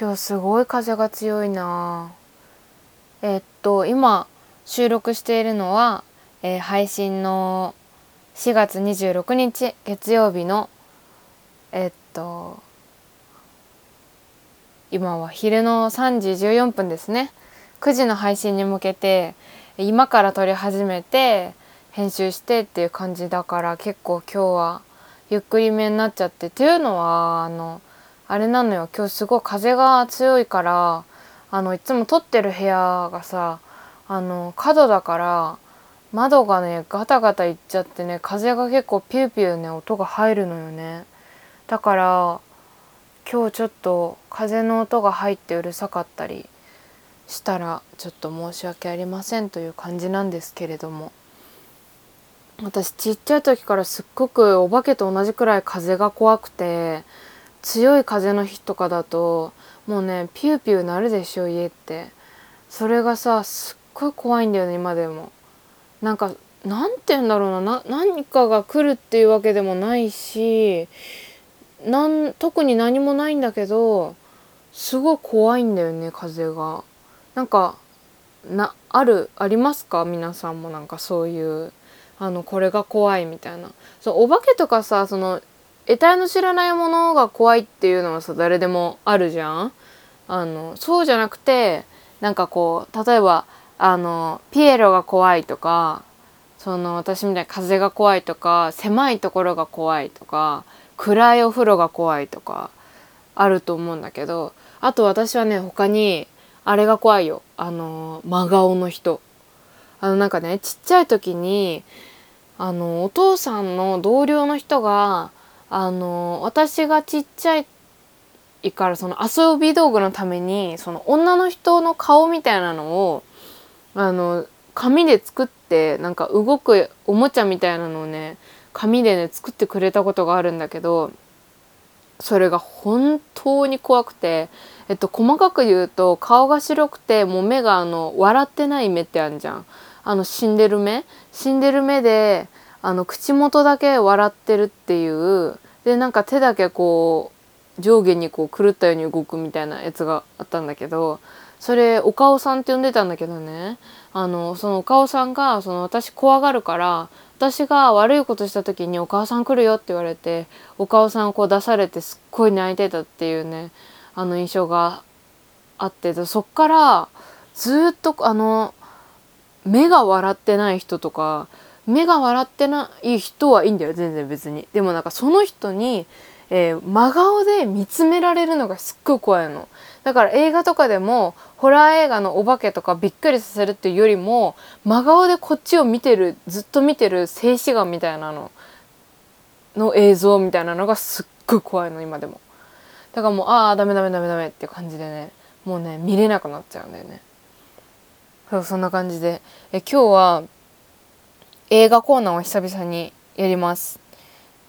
今日すごい風が強いな。えっと今収録しているのは、えー、配信の4月26日月曜日のえっと今は昼の3時14分ですね。9時の配信に向けて今から撮り始めて編集してっていう感じだから結構今日はゆっくりめになっちゃって。っていうのはあのあれなのよ。今日すごい風が強いからあのいつも撮ってる部屋がさあの角だから窓がねガタガタいっちゃってね風が結構ピューピューね音が入るのよね。だから今日ちょっと風の音が入ってうるさかったりしたらちょっと申し訳ありませんという感じなんですけれども。私ちっちゃい時からすっごくお化けと同じくらい風が怖くて強い風の日とかだともうねピューピューなるでしょ家って。それがさすっごい怖いんだよね今でも。なんかなんて言うんだろうな何かが来るっていうわけでもないしなん特に何もないんだけどすごい怖いんだよね風が。なんかなあるありますか？皆さんもなんかそういうあのこれが怖いみたいな。そうお化けとかさその得体の知らないものが怖いっていうのはさ誰でもあるじゃん？あのそうじゃなくてなんかこう例えばあのピエロが怖いとかその私みたいに風が怖いとか狭いところが怖いとか暗いお風呂が怖いとかあると思うんだけどあと私はね他にあれが怖いよ。あの真顔の人。あのなんかねちっちゃい時にあのお父さんの同僚の人があの私がちっちゃいからその遊び道具のためにその女の人の顔みたいなのをあの紙で作ってなんか動くおもちゃみたいなのをね紙でね作ってくれたことがあるんだけどそれが本当に怖くて、えっと、細かく言うと顔が白くてもう目があの笑ってない目ってあるじゃん。あの死んでる目。死んでる目であの口元だけ笑ってるっていうでなんか手だけこう上下にこう狂ったように動くみたいなやつがあったんだけどそれお顔さんって呼んでたんだけどね。あのそのお顔さんがその私怖がるから私が悪いことした時に「お母さん来るよ」って言われてお母さんをこう出されてすっごい泣いてたっていうねあの印象があってそっからずっとあの目が笑ってない人とか目が笑ってない人はいいんだよ全然別に。でもなんかその人にえー、真顔で見つめられるのがすっごい怖いの。だから映画とかでもホラー映画のお化けとかびっくりさせるっていうよりも真顔でこっちを見てるずっと見てる静止画みたいなのの映像みたいなのがすっごい怖いの今でも。だからもうああダメダメダメダメって感じでねもうね見れなくなっちゃうんだよね。そうそんな感じでえ今日は映画コーナーを久々にやります。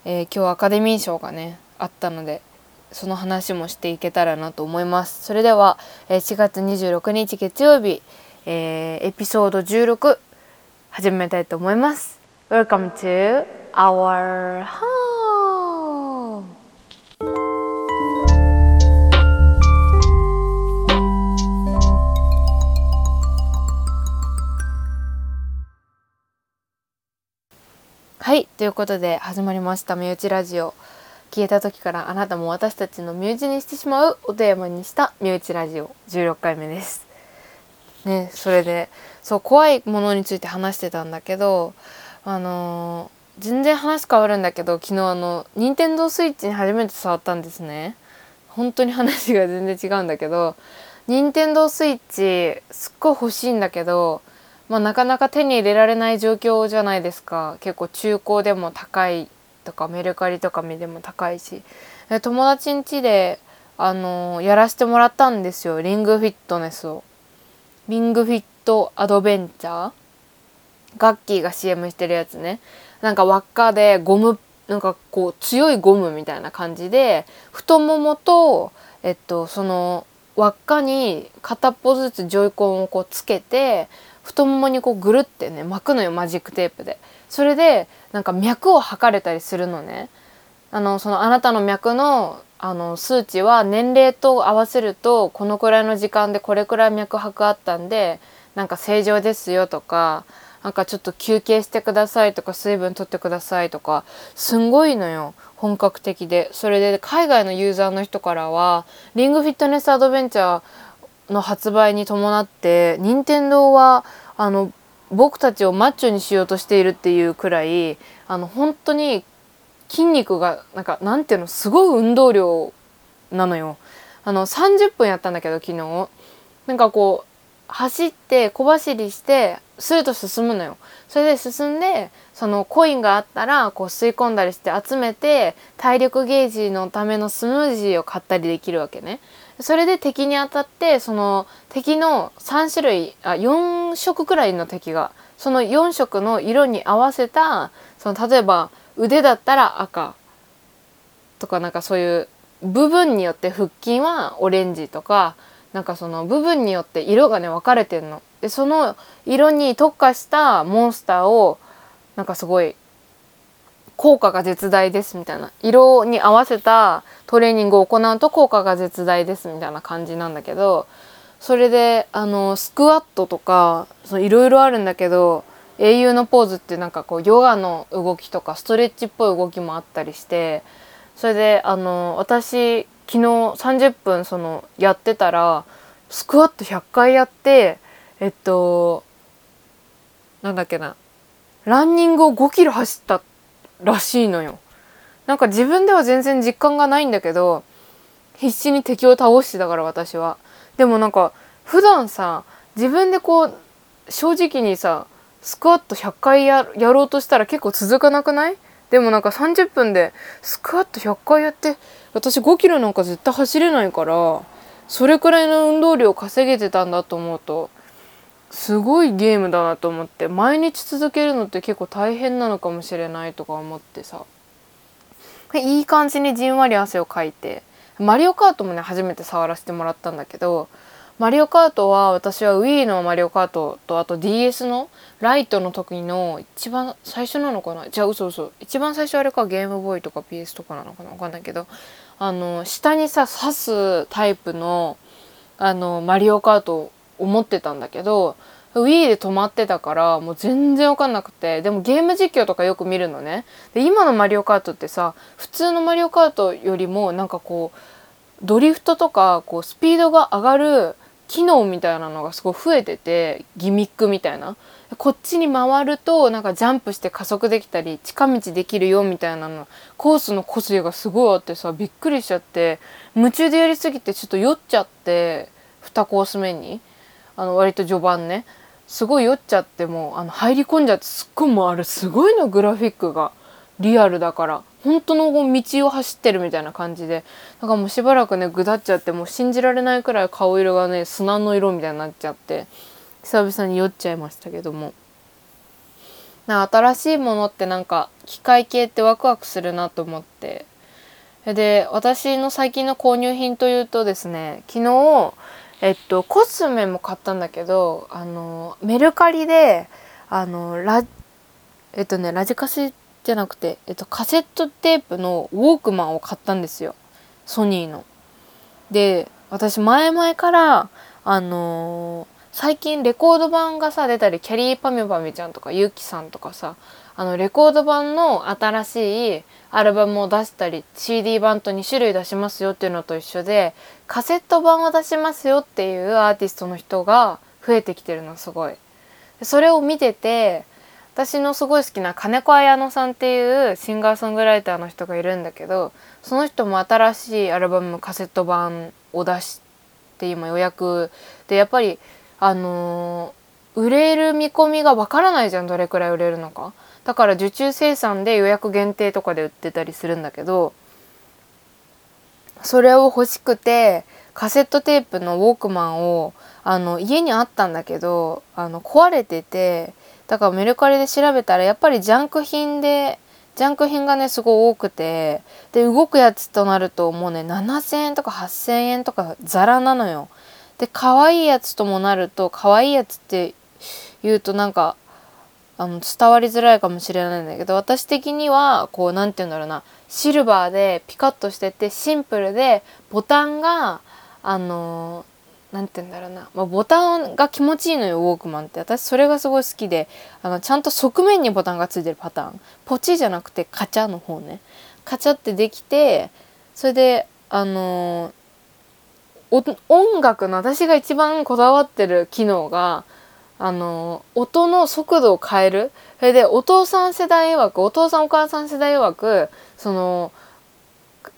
えー、今日アカデミー賞がねあったのでその話もしていけたらなと思います。それでは、え4月26日月曜日、えー、エピソード16始めたいと思います。Welcome to our home. はいということで始まりました「身内ラジオ」消えた時からあなたも私たちの身内にしてしまうおテーマにした身内ラジオ16回目です。ね、それでそう怖いものについて話してたんだけどあのー、全然話変わるんだけど昨日あの任天堂スイッチに初めて触ったんですね。本当に話が全然違うんだけど任天堂スイッチすっごい欲しいんだけど、まあ、なかなか手に入れられない状況じゃないですか。結構中古でも高いとかメルカリとか見でも高いし。友達ん家であのやらせてもらったんですよ。リングフィットネスを。リングフィットアドベンチャー。ガッキーが CM してるやつね。なんか輪っかでゴムなんかこう強いゴムみたいな感じで太ももとえっとその輪っかに片っぽずつジョイコンをこうつけて太ももにこうぐるってね巻くのよマジックテープで。それでなんか脈を測れたりするのね。あのそのあなたの脈のあの数値は年齢と合わせるとこのくらいの時間でこれくらい脈拍あったんでなんか正常ですよとかなんかちょっと休憩してくださいとか水分取ってくださいとかすんごいのよ本格的でそれで海外のユーザーの人からはリングフィットネスアドベンチャーの発売に伴って任天堂はあの僕たちをマッチョにしようとしているっていうくらいあの本当に筋肉がなんかなんていうのすごい運動量なのよ。あの30分やったんだけど昨日なんかこう走って小走りしてスーッと進むのよ。それで進んでそのコインがあったらこう吸い込んだりして集めて体力ゲージのためのスムージーを買ったりできるわけね。それで敵に当たってその敵の3種類あ4色くらいの敵がその4色の色に合わせたその例えば腕だったら赤とかなんかそういう部分によって腹筋はオレンジとかなんかその部分によって色がね分かれてんの。でその色に特化したモンスターをなんかすごい効果が絶大ですみたいな色に合わせたトレーニングを行うと効果が絶大ですみたいな感じなんだけどそれであのスクワットとかいろいろあるんだけど英雄のポーズってなんかこうヨガの動きとかストレッチっぽい動きもあったりしてそれであの私昨日30分そのやってたらスクワット100回やってえっとなんだっけなランニングを5キロ走ったらしいのよ。なんか自分では全然実感がないんだけど必死に敵を倒してたから私は。でもなんか普段さ自分でこう正直にさスクワット100回やろうとしたら結構続かなくない？でもなんか30分でスクワット100回やって私5キロなんか絶対走れないからそれくらいの運動量を稼げてたんだと思うとすごいゲームだなと思って毎日続けるのって結構大変なのかもしれないとか思ってさ。いい感じにじんわり汗をかいてマリオカートもね初めて触らせてもらったんだけどマリオカートは私は Wii のマリオカートとあと DS のライトの時の一番最初なのかな？じゃあ嘘嘘。一番最初あれかゲームボーイとか PS とかなのかな？分かんないけど。あの下にさ刺すタイプのあのマリオカートを思ってたんだけど Wii で止まってたからもう全然わかんなくて。でもゲーム実況とかよく見るのね。で今のマリオカートってさ普通のマリオカートよりもなんかこうドリフトとかこうスピードが上がる機能みたいなのがすごい増えててギミックみたいな。こっちに回るとなんかジャンプして加速できたり近道できるよみたいなのコースの個性がすごいあってさびっくりしちゃって夢中でやりすぎてちょっと酔っちゃって2コース目にあの割と序盤ね。すごい酔っちゃってもあの入り込んじゃってすっごいもうあれすごいのグラフィックがリアルだから本当の道を走ってるみたいな感じでなんかもうしばらくねぐだっちゃってもう信じられないくらい顔色がね砂の色みたいになっちゃって久々に酔っちゃいましたけども。な新しいものってなんか機械系ってワクワクするなと思って。で私の最近の購入品というとですね昨日えっとコスメも買ったんだけどあのメルカリであのラえっとねラジカセじゃなくて、えっと、カセットテープのウォークマンを買ったんですよ。ソニーの。で私前々からあのー、最近レコード版がさ出たりキャリーパミュパミュちゃんとかユウキさんとかさあのレコード版の新しいアルバムを出したり CD 版と2種類出しますよっていうのと一緒でカセット版を出しますよっていうアーティストの人が増えてきてるのすごい。それを見てて私のすごい好きな金子綾乃さんっていうシンガーソングライターの人がいるんだけどその人も新しいアルバムカセット版を出して今予約でやっぱりあのー、売れる見込みがわからないじゃんどれくらい売れるのかだから受注生産で予約限定とかで売ってたりするんだけどそれを欲しくてカセットテープのウォークマンをあの家にあったんだけどあの壊れててだからメルカリで調べたらやっぱりジャンク品でジャンク品がねすごい多くてで動くやつとなるともうね7,000円とか8,000円とかザラなのよ。で可愛いやつともなると可愛いやつって言うとなんかあの伝わりづらいかもしれないんだけど私的にはこう何て言うんだろうなシルバーでピカッとしててシンプルでボタンがあの何て言うんだろうな、まあ、ボタンが気持ちいいのよウォークマンって。私それがすごい好きであのちゃんと側面にボタンがついてるパターン。ポチじゃなくてカチャの方ね。カチャってできてそれであの音楽の私が一番こだわってる機能があの音の速度を変える。それでお父さん世代曰くお父さんお母さん世代曰くその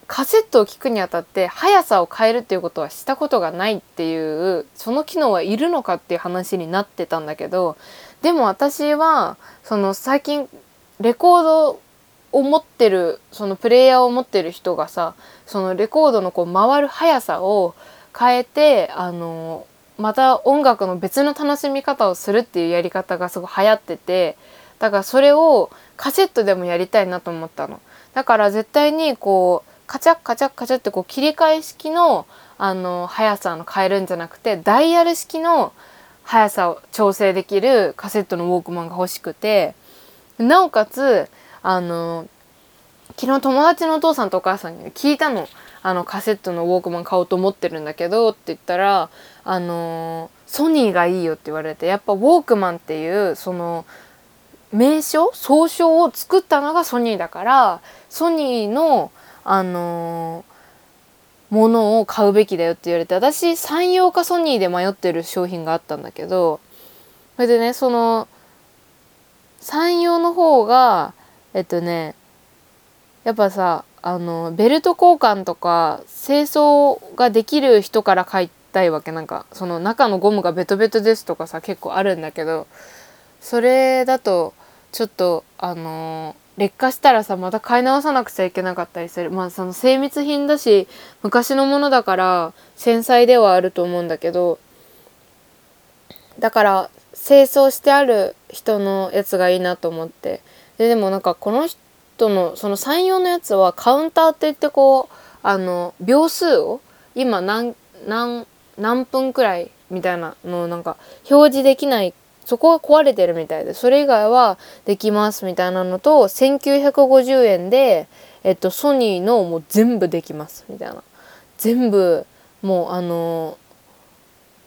カセットを聴くにあたって速さを変えるっていうことはしたことがないっていうその機能はいるのかっていう話になってたんだけどでも私はその最近レコードを持ってるそのプレイヤーを持ってる人がさそのレコードのこう回る速さを変えてあのまた音楽の別の楽しみ方をするっていうやり方がすごい流行っててだからそれをカセットでもやりたいなと思ったの。だから絶対にこうカチャッカチャッカチャってこう切り替え式のあの速さの変えるんじゃなくてダイヤル式の速さを調整できるカセットのウォークマンが欲しくてなおかつあの昨日友達のお父さんとお母さんに聞いたの。あのカセットのウォークマン買おうと思ってるんだけどって言ったらあのソニーがいいよって言われてやっぱウォークマンっていうその名称総称を作ったのがソニーだからソニーのあのものを買うべきだよって言われて私山陽かソニーで迷ってる商品があったんだけどそれでねその山陽の方がえっとねやっぱさあのベルト交換とか清掃ができる人から買いたいわけ。なんかその中のゴムがベトベトですとかさ結構あるんだけどそれだとちょっとあの劣化したらさまた買い直さなくちゃいけなかったりする。まあその精密品だし昔のものだから繊細ではあると思うんだけどだから清掃してある人のやつがいいなと思って。ででもなんかこの人のその3用のやつはカウンターって言ってこうあの秒数を今何何何分くらいみたいなのをなんか表示できない。そこが壊れてるみたいでそれ以外はできますみたいなのと1950円で、えっと、ソニーのもう全部できますみたいな。全部もうあの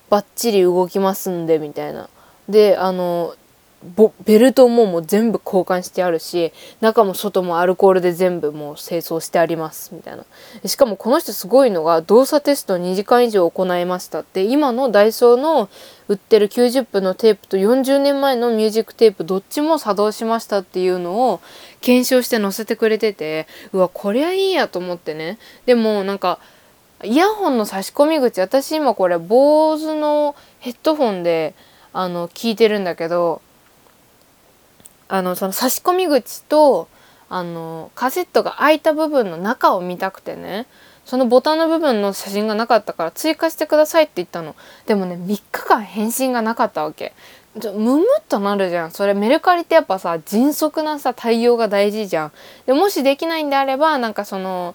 バッチリ動きますんでみたいな。であのベルトももう全部交換してあるし中も外もアルコールで全部もう清掃してありますみたいな。しかもこの人すごいのが動作テスト2時間以上行いましたって今のダイソーの売ってる90分のテープと40年前のミュージックテープどっちも作動しましたっていうのを検証して載せてくれててうわこりゃいいやと思ってね。でもなんかイヤホンの差し込み口私今これ坊主のヘッドホンであの聞いてるんだけどあのその差し込み口とあのカセットが開いた部分の中を見たくてねそのボタンの部分の写真がなかったから追加してくださいって言ったの。でもね3日間返信がなかったわけ。ちょムムっとなるじゃん。それメルカリってやっぱさ迅速なさ対応が大事じゃん。でもしできないんであればなんかその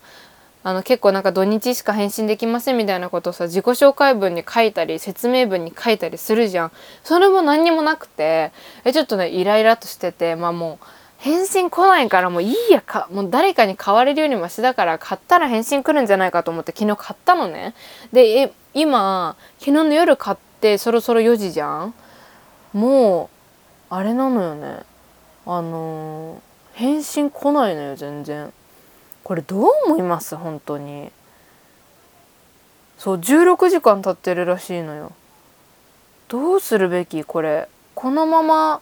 あの結構なんか土日しか返信できませんみたいなことをさ自己紹介文に書いたり説明文に書いたりするじゃん。それも何にもなくてえちょっとねイライラとしててまあもう返信来ないからもういいやかもう誰かに買われるよりマシだから買ったら返信来るんじゃないかと思って昨日買ったのね。で今昨日の夜買ってそろそろ4時じゃん。もうあれなのよね。あのー、返信来ないのよ全然。これどう思います？本当に。そう16時間経ってるらしいのよ。どうするべき？これ。このまま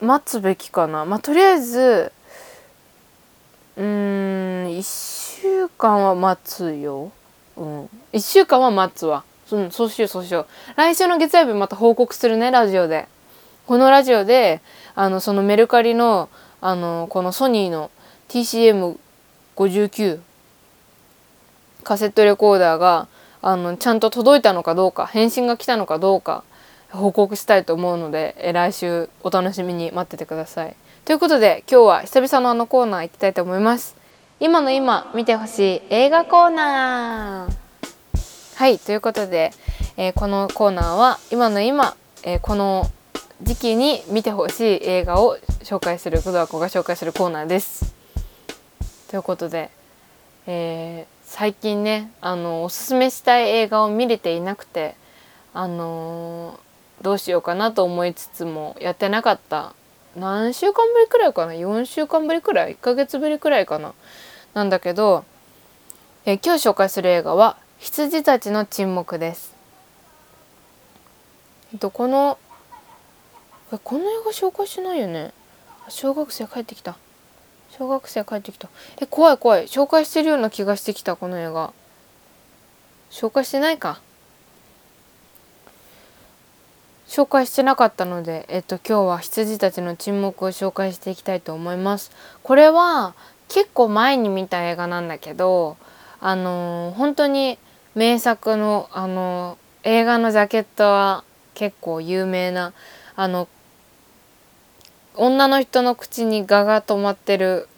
待つべきかな？まあとりあえずうん1週間は待つよ。うん。1週間は待つわ。うそうしようそうしよう。来週の月曜日また報告するねラジオで。このラジオであのそのメルカリのあのこのソニーの TCM59 カセットレコーダーがあのちゃんと届いたのかどうか返信が来たのかどうか報告したいと思うのでえ来週お楽しみに待っててください。ということで今日は久々のあのコーナー行きたいと思います。今の今見てほしい映画コーナーはいということで、えー、このコーナーは今の今、えー、この時期に見てほしい映画を紹介する工藤子が紹介するコーナーです。ということで、えー、最近ねあのおすすめしたい映画を見れていなくてあのー、どうしようかなと思いつつもやってなかった。何週間ぶりくらいかな？4週間ぶりくらい？1ヶ月ぶりくらいかな？なんだけど、えー、今日紹介する映画は「羊たちの沈黙」です。えっとこのこの映画紹介しないよね。小学生帰ってきた。小学生帰ってきた。え怖い怖い。紹介してるような気がしてきたこの映画。紹介してないか。紹介してなかったので、えっと、今日は羊たちの沈黙を紹介していきたいと思います。これは結構前に見た映画なんだけど、あのー、本当に名作の、あのー、映画のジャケットは結構有名な、あの、女の人の口に蛾が止まってる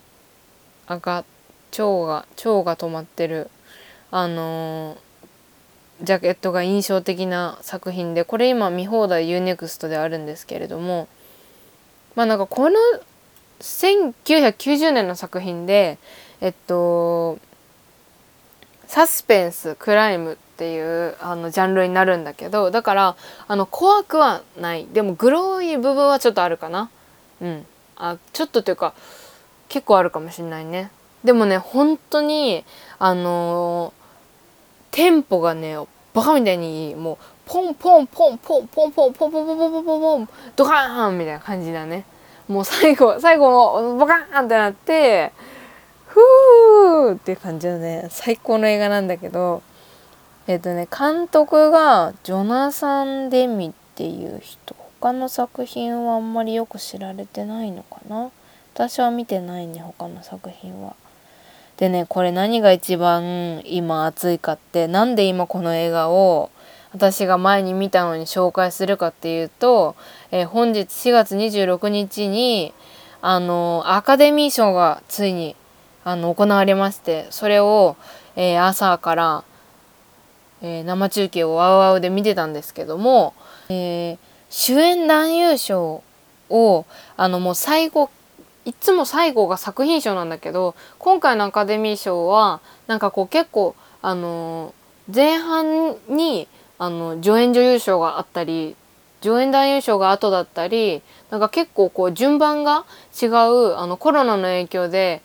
あが蝶が蝶が止まってるあのー、ジャケットが印象的な作品でこれ今見放題 UNEXT であるんですけれどもまあなんかこの1990年の作品でえっとサスペンスクライムっていうあのジャンルになるんだけどだからあの怖くはない。でもグロい部分はちょっとあるかな。うん。あちょっとというか結構あるかもしんないね。でもね本当にあのー、テンポがねバカみたいにもうポンポンポンポンポンポンポンポンポンポンポンポンポンドカーンみたいな感じだね。もう最後最後もボカーンってなってふーって感じのね最高の映画なんだけどえっ、とね監督がジョナサン・デミっていう人。他の作品はあんまりよく知られてないのかな？私は見てないね他の作品は。でねこれ何が一番今熱いかってなんで今この映画を私が前に見たのに紹介するかっていうと、えー、本日4月26日にあのアカデミー賞がついにあの行われましてそれを、えー、朝から、えー、生中継をワウワウで見てたんですけども、え主演男優賞をあのもう最後いつも最後が作品賞なんだけど今回のアカデミー賞はなんかこう結構あの前半にあの助演女優賞があったり助演男優賞が後だったりなんか結構こう順番が違うあのコロナの影響で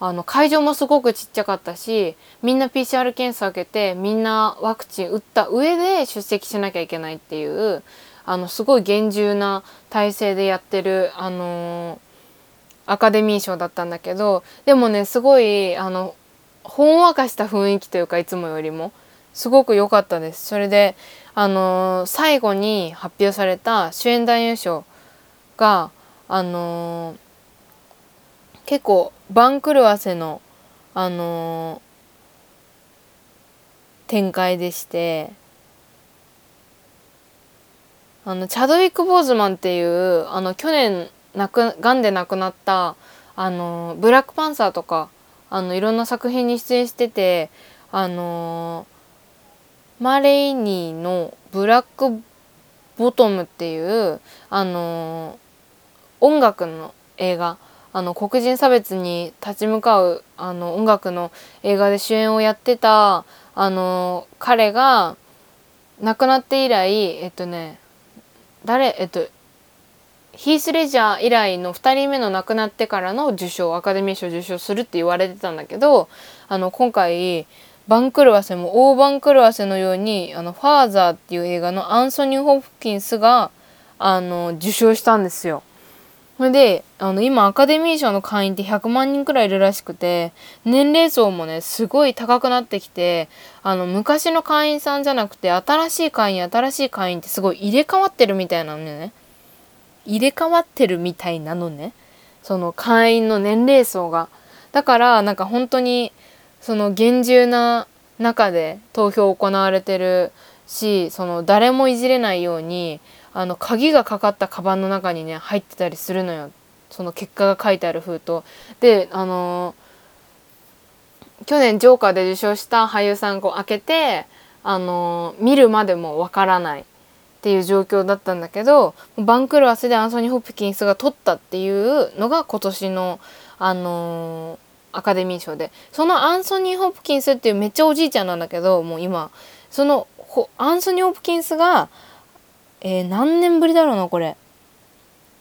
あの会場もすごくちっちゃかったしみんな PCR 検査を受けてみんなワクチン打った上で出席しなきゃいけないっていうあのすごい厳重な体制でやってるあのー、アカデミー賞だったんだけどでもねすごいあのほんわかした雰囲気というかいつもよりもすごく良かったです。それであのー、最後に発表された主演男優賞があのー、結構番狂わせのあの展開でしてあのチャドウィック・ボーズマンっていうあの去年亡くがんで亡くなったあのブラックパンサーとかあのいろんな作品に出演しててあのマレイニーの「ブラックボトム」っていうあの音楽の映画あの黒人差別に立ち向かうあの音楽の映画で主演をやってたあの彼が亡くなって以来えっとね誰えっとヒース・レジャー以来の2人目の亡くなってからの受賞アカデミー賞受賞するって言われてたんだけどあの今回番狂わせも大番狂わせのように「あのファーザー」っていう映画のアンソニー・ホプキンスがあの受賞したんですよ。それであの今アカデミー賞の会員って100万人くらいいるらしくて年齢層もねすごい高くなってきてあの昔の会員さんじゃなくて新しい会員新しい会員ってすごい入れ替わってるみたいなのね。入れ替わってるみたいなのね。その会員の年齢層が。だからなんか本当にその厳重な中で投票行われてるしその誰もいじれないようにあの鍵がかかったカバンの中にね入ってたりするのよ。その結果が書いてある封筒。であのー、去年ジョーカーで受賞した俳優さんを開けてあのー、見るまでもわからないっていう状況だったんだけど番狂わせでアンソニー・ホプキンスが取ったっていうのが今年の、あのー、アカデミー賞で。そのアンソニー・ホプキンスっていうめっちゃおじいちゃんなんだけどもう今。そのアンソニー・ホプキンスが、えー、何年ぶりだろうなこれ。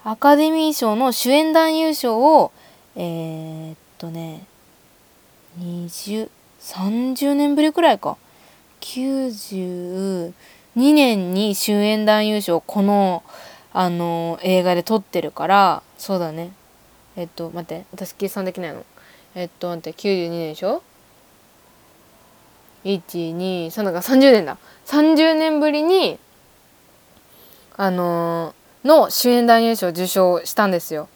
アカデミー賞の主演男優賞をえー、っとね2030年ぶりくらいか。92年に主演男優賞このあの映画で撮ってるからそうだね。えっと待って私計算できないの。えっと待って92年でしょ123だから30年だ。30年ぶりにあのー、の主演男優賞を受賞したんですよ。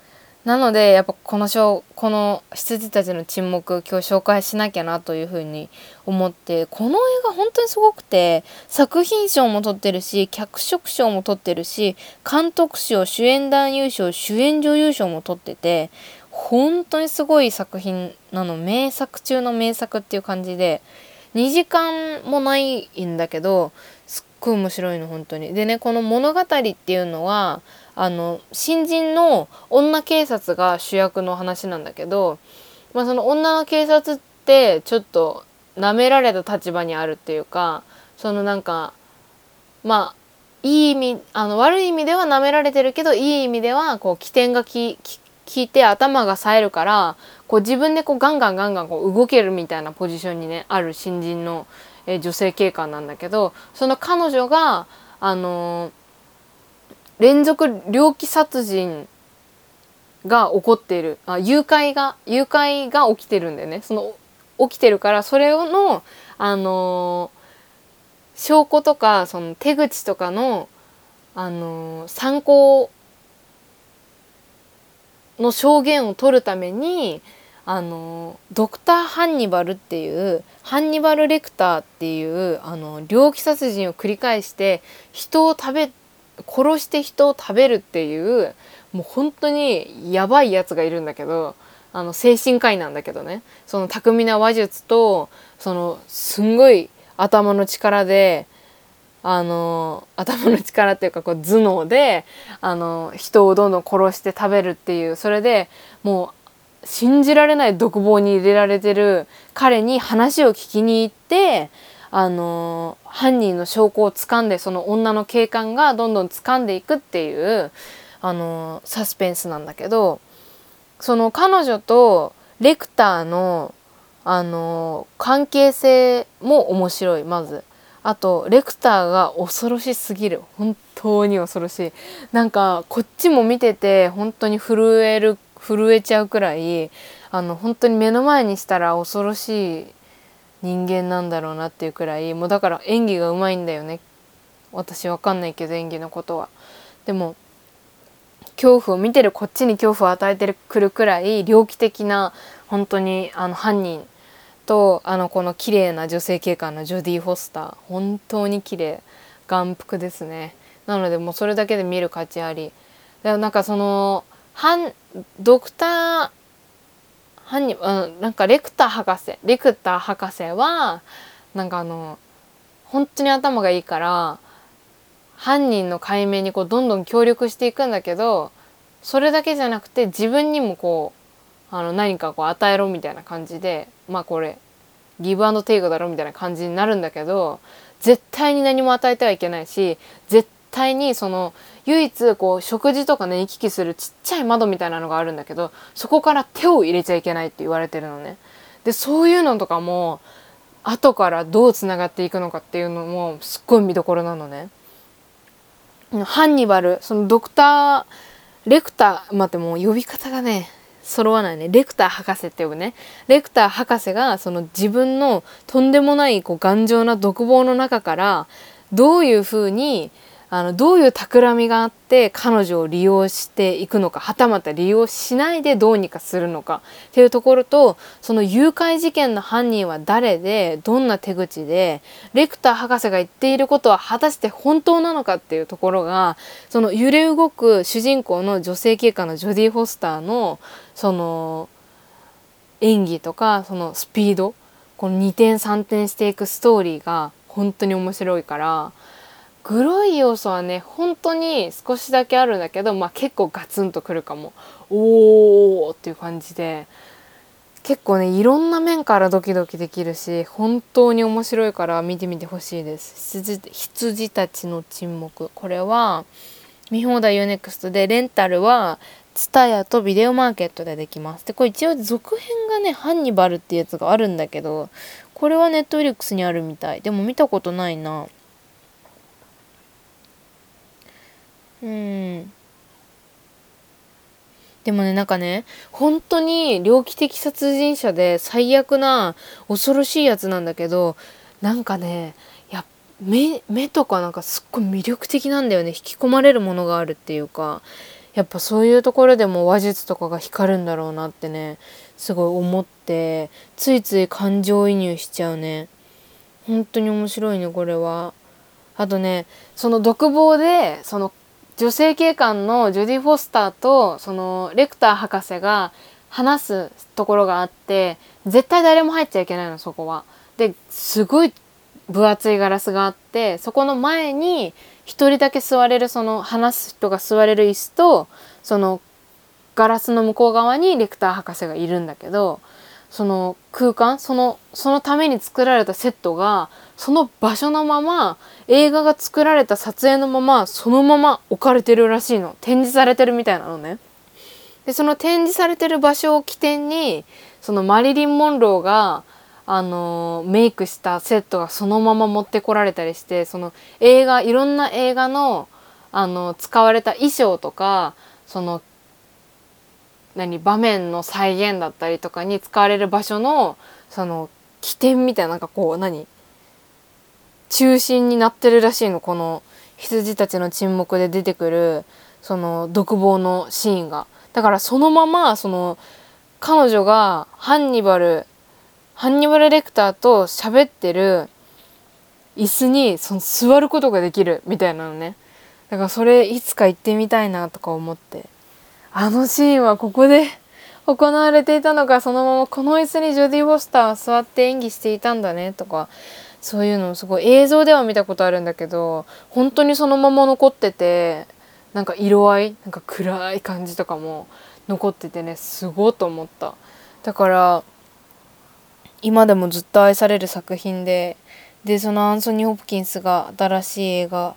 なのでやっぱこの賞この羊たちの沈黙今日紹介しなきゃなというふうに思ってこの映画本当にすごくて作品賞も取ってるし脚色賞も取ってるし監督賞主演男優賞主演女優賞も取ってて本当にすごい作品なの名作中の名作っていう感じで2時間もないんだけどすごい面白いの本当に。でねこの物語っていうのはあの新人の女警察が主役の話なんだけど、まあ、その女の警察ってちょっと舐められた立場にあるっていうかそのなんかまあいい意味あの悪い意味では舐められてるけどいい意味ではこう起点がき効いて頭が冴えるからこう自分でこうガンガンガンガンこう動けるみたいなポジションにねある新人の、え女性警官なんだけどその彼女があのー連続猟奇殺人が起こっている。あ誘拐が誘拐が起きてるんだよね。その起きてるからそれのあのー、証拠とかその手口とかのあのー、参考の証言を取るためにあのドクター・ハンニバルっていうハンニバル・レクターっていうあの猟奇殺人を繰り返して人を食べ殺して人を食べるっていうもう本当にやばいやつがいるんだけどあの精神科医なんだけどね。その巧みな話術とそのすんごい頭の力であの頭の力っていうかこう頭脳であの人をどんどん殺して食べるっていうそれでもう信じられない独房に入れられてる彼に話を聞きに行ってあの犯人の証拠を掴んでその女の警官がどんどん掴んでいくっていうあのサスペンスなんだけどその彼女とレクターのあの関係性も面白いまず。あとレクターが恐ろしすぎる本当に恐ろしいなんかこっちも見てて本当に震える震えちゃうくらいあの本当に目の前にしたら恐ろしい人間なんだろうなっていうくらいもうだから演技がうまいんだよね。私わかんないけど演技のことは。でも恐怖を見てるこっちに恐怖を与えてくるくらい猟奇的な本当にあの犯人とあのこの綺麗な女性警官のジョディ・フォスター本当に綺麗眼福ですね。なのでもうそれだけで見る価値あり。なんかそのドクター犯人、うん、なんかレクター博士レクター博士はなんかあの本当に頭がいいから犯人の解明にこうどんどん協力していくんだけどそれだけじゃなくて自分にもこうあの何かこう与えろみたいな感じでまあこれギブアンドテイクだろみたいな感じになるんだけど絶対に何も与えてはいけないし絶対にその唯一こう食事とかね行き来するちっちゃい窓みたいなのがあるんだけどそこから手を入れちゃいけないって言われてるのね。でそういうのとかも後からどうつながっていくのかっていうのもすっごい見どころなのね。ハンニバルそのドクターレクター待ってもう呼び方がね揃わないねレクター博士って呼ぶねレクター博士がその自分のとんでもないこう頑丈な独房の中からどういうふうにあのどういう企みがあって彼女を利用していくのかはたまた利用しないでどうにかするのかっていうところとその誘拐事件の犯人は誰でどんな手口でレクター博士が言っていることは果たして本当なのかっていうところがその揺れ動く主人公の女性警官のジョディ・フォスターのその演技とかそのスピードこの2点3点していくストーリーが本当に面白いから。グロい要素はね本当に少しだけあるんだけど、まあ、結構ガツンとくるかも。おーっていう感じで。結構ねいろんな面からドキドキできるし本当に面白いから見てみてほしいです。羊羊たちの沈黙。これは見放題 UNEXT でレンタルは TSUTAYA とビデオマーケットでできます。でこれ一応続編がねハンニバルっていうやつがあるんだけどこれはネットフリックスにあるみたい。でも見たことないな。うん。でもねなんかね本当に猟奇的殺人者で最悪な恐ろしいやつなんだけどなんかねや目目とかなんかすっごい魅力的なんだよね。引き込まれるものがあるっていうか。やっぱそういうところでも話術とかが光るんだろうなってねすごい思ってついつい感情移入しちゃうね。本当に面白いねこれは。あとねその独房でその女性警官のジョディ・フォスターとそのレクター博士が話すところがあって絶対誰も入っちゃいけないのそこは。ですごい分厚いガラスがあってそこの前に1人だけ座れるその話す人が座れる椅子とそのガラスの向こう側にレクター博士がいるんだけどその空間そのそのために作られたセットがその場所のまま映画が作られた撮影のままそのまま置かれてるらしいの展示されてるみたいなのね。でその展示されてる場所を起点にそのマリリン・モンローがあのメイクしたセットがそのまま持ってこられたりしてその映画いろんな映画のあの使われた衣装とかその何場面の再現だったりとかに使われる場所のその起点みたいななんかこう何？中心になってるらしいのこの羊たちの沈黙で出てくるその独房のシーンが。だからそのままその彼女がハンニバルハンニバル・レクターと喋ってる椅子にその座ることができるみたいなのね。だからそれいつか行ってみたいなとか思って。あのシーンはここで行われていたのかそのままこの椅子にジョディ・フォスターは座って演技していたんだねとかそういうのすごい映像では見たことあるんだけど本当にそのまま残っててなんか色合いなんか暗い感じとかも残っててねすごいと思った。だから今でもずっと愛される作品ででそのアンソニー・ホプキンスが新しい映画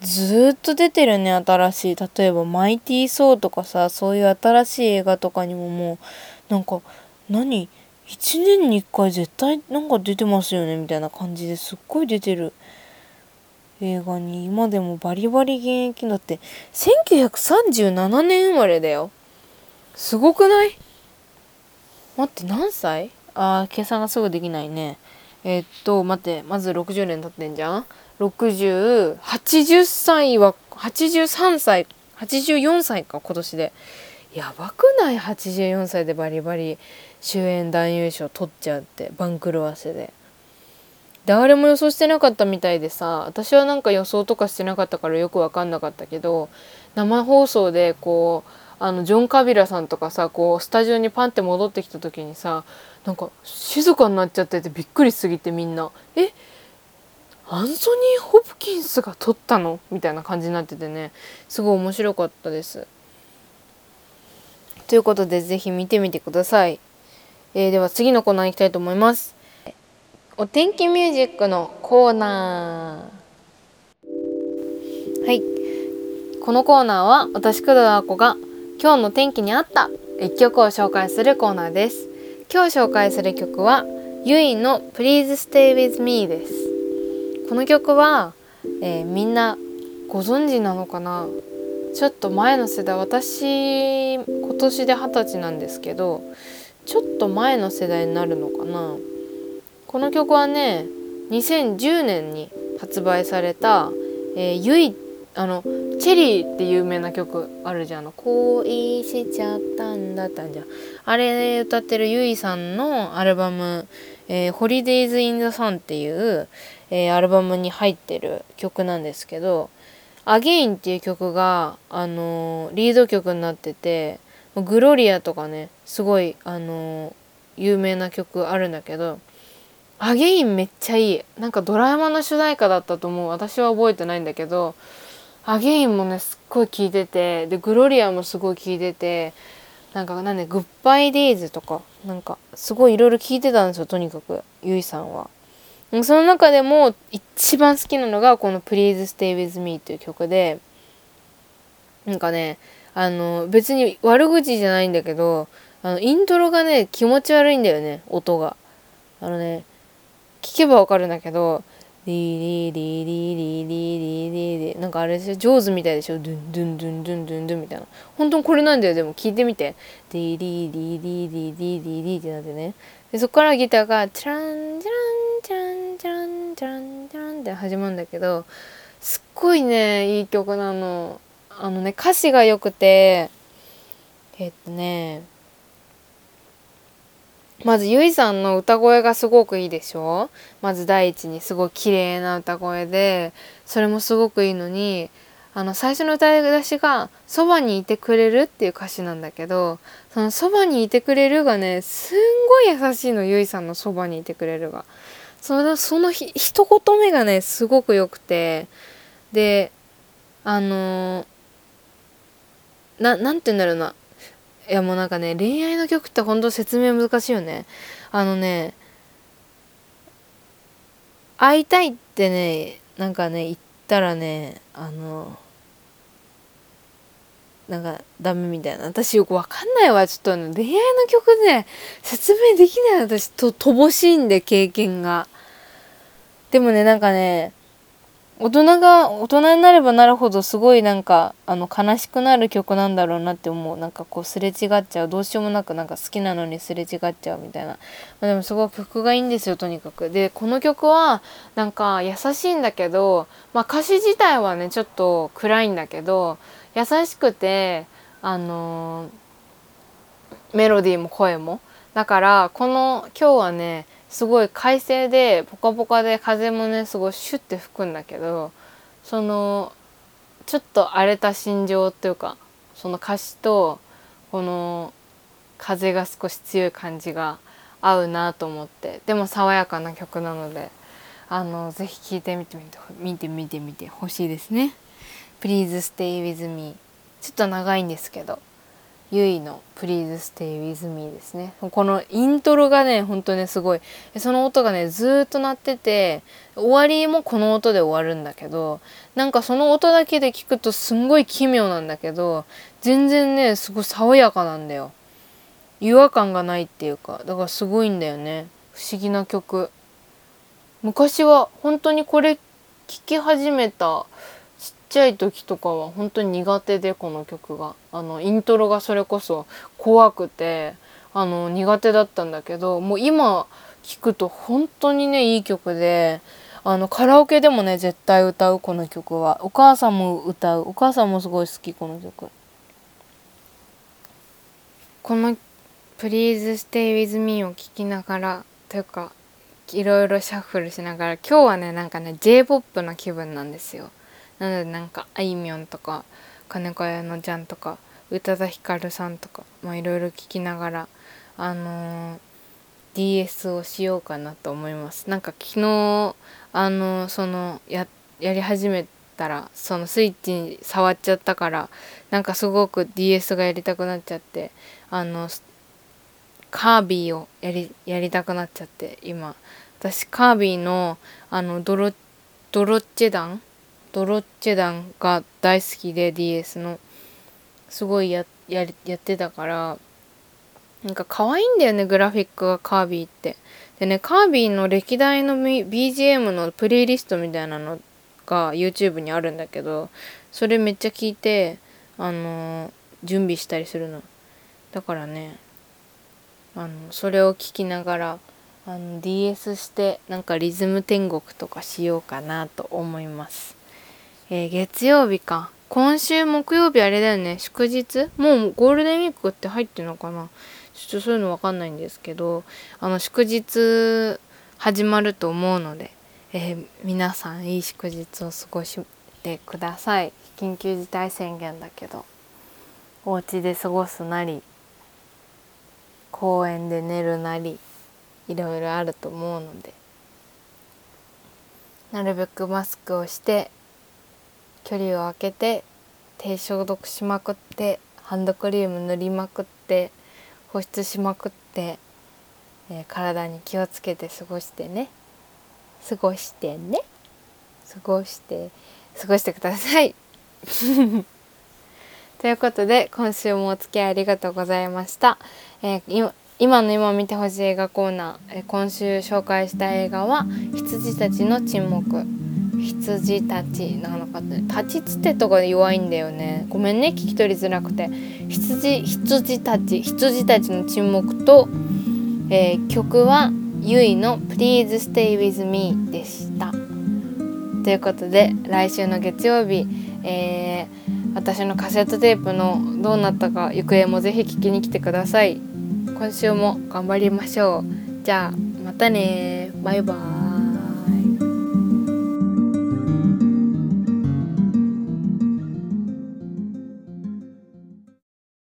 ずっと出てるね新しい。例えば「マイティー・ソー」とかさそういう新しい映画とかにももうなんか何？1年に1回絶対なんか出てますよねみたいな感じですっごい出てる。映画に今でもバリバリ現役だって1937年生まれだよ。すごくない？待って何歳？あー計算がすぐできないね。えー、っと待ってまず60年経ってんじゃん。6080歳は83歳84歳か今年で。やばくない？84歳でバリバリ主演男優賞取っちゃうって番狂わせで。誰も予想してなかったみたいでさ私はなんか予想とかしてなかったからよく分かんなかったけど生放送でこうあのジョン・カビラさんとかさこうスタジオにパンって戻ってきた時にさなんか静かになっちゃっててびっくりしすぎてみんな「え？っアンソニー・ホプキンスが撮ったの？みたいな感じになっててねすごい面白かったです。ということで是非見てみてください。えー、では次のコーナーに行きたいと思います。お天気ミュージックのコーナー。はい。このコーナーは私工藤あこが今日の天気に合った一曲を紹介するコーナーです。今日紹介する曲はユイの Please Stay With Me です。この曲は、えー、みんなご存知なのかな？ちょっと前の世代私今年で二十歳なんですけどちょっと前の世代になるのかな？この曲はね2010年に発売された「えー、ゆい」あの「チェリー」って有名な曲あるじゃん。の「恋しちゃったんだったんじゃん」あれ歌ってるゆいさんのアルバム「えー、Holidays in the Sun」っていう、えー、アルバムに入ってる曲なんですけど「Again」っていう曲が、あのー、リード曲になってて「グロリア」とかねすごい、あのー、有名な曲あるんだけどアゲインめっちゃいい。なんかドラマの主題歌だったと思う。私は覚えてないんだけどアゲインもねすっごい聴いててでグロリアもすごい聴いててなんかなんでグッバイデイズとかなんかすごいいろいろ聴いてたんですよとにかくゆいさんは。その中でも一番好きなのがこの「Please Stay With Me」という曲でなんかねあの別に悪口じゃないんだけどあのイントロがね気持ち悪いんだよね音が。あのね聞けばわかるんだけどリリリリリリリリリなんかあれでしょ上手みたいでしょドゥンドゥンドゥンドゥンドゥンドゥンみたいな本当にこれなんだよでも聞いてみてリリリリリリリリってなってねでそこからギターがチャランチャランチャランチャランチャランチャランって始まるんだけどすっごいねいい曲なのあのね歌詞が良くてえっとねまずゆいさんの歌声がすごくいいでしょ？まず第一にすごい綺麗な歌声でそれもすごくいいのにあの最初の歌い出しが「そばにいてくれる」っていう歌詞なんだけどその「そばにいてくれる」がねすんごい優しいのゆいさんの「そばにいてくれるが」そのそのひ一言目がねすごく良くてであのー、ななんて言うんだろうな。いやもうなんかね恋愛の曲ってほんと説明難しいよね。あのね会いたいってねなんかね言ったらねあのなんかダメみたいな。私よくわかんないわ。ちょっと、ね、恋愛の曲ね説明できない。私と乏しいんで経験が。でもねなんかね大人が大人になればなるほどすごいなんかあの悲しくなる曲なんだろうなって思う。なんかこうすれ違っちゃう。どうしようもなくなんか好きなのにすれ違っちゃうみたいな、まあ、でもすごい曲がいいんですよとにかく。でこの曲はなんか優しいんだけど、まあ、歌詞自体はねちょっと暗いんだけど優しくてあのー、メロディーも声も。だからこの今日はねすごい快晴でポカポカで風もねすごいシュッて吹くんだけどそのちょっと荒れた心情っていうかその歌詞とこの風が少し強い感じが合うなと思ってでも爽やかな曲なのであのぜひ聴いてみてみて見てみてみてほしいですね。Please stay with me ちょっと長いんですけどゆいの「Please Stay With Me」ですね。このイントロがねほんとねすごい。その音がねずっと鳴ってて終わりもこの音で終わるんだけどなんかその音だけで聞くとすんごい奇妙なんだけど全然ねすごい爽やかなんだよ。違和感がないっていうかだからすごいんだよね。不思議な曲。昔は本当にこれ聴き始めたちゃい時とかは本当に苦手でこの曲が。あのイントロがそれこそ怖くてあの苦手だったんだけどもう今聴くと本当にねいい曲であのカラオケでもね絶対歌うこの曲は。お母さんも歌う。お母さんもすごい好きこの曲。この「Please Stay With Me」を聴きながらというかいろいろシャッフルしながら今日はねなんかね J−POP の気分なんですよ。なのでなんかあいみょんとか金子屋のちゃんとか宇多田ヒカルさんとかまあいろいろ聞きながらあのー、DS をしようかなと思います。なんか昨日あのー、そのややり始めたらそのスイッチに触っちゃったからなんかすごく DS がやりたくなっちゃってあのカービィをやりやりたくなっちゃって今。私カービィのあのドロドロッチェ団ドロッチェ団が大好きで DS の。すごいやややってたから。なんか可愛いんだよねグラフィックがカービィって。でねカービィの歴代の BGM のプレイリストみたいなのが YouTube にあるんだけどそれめっちゃ聞いてあのー、準備したりするの。だからねあのそれを聞きながらあの DS してなんかリズム天国とかしようかなと思います。えー、月曜日か。今週木曜日あれだよね、祝日？もうゴールデンウィークって入ってるのかなちょっとそういうのわかんないんですけど、あの、祝日始まると思うので、えー、皆さんいい祝日を過ごしてください。緊急事態宣言だけど、お家で過ごすなり、公園で寝るなり、いろいろあると思うので、なるべくマスクをして距離を空けて手消毒しまくってハンドクリーム塗りまくって保湿しまくって、えー、体に気をつけて過ごしてね。過ごしてね。過ごして過ごしてください。ということで今週もお付き合いありがとうございました、えー、今今の今見てほしい映画コーナー、えー、今週紹介した映画は羊たちの沈黙。羊たちなのか立ちつてとか弱いんだよね。ごめんね聞き取りづらくて。羊羊たち羊たちの沈黙と、えー、曲はゆいの Please Stay With Me でした。ということで来週の月曜日、えー、私のカセットテープのどうなったか行方もぜひ聞きに来てください。今週も頑張りましょう。じゃあまたねバイバイ。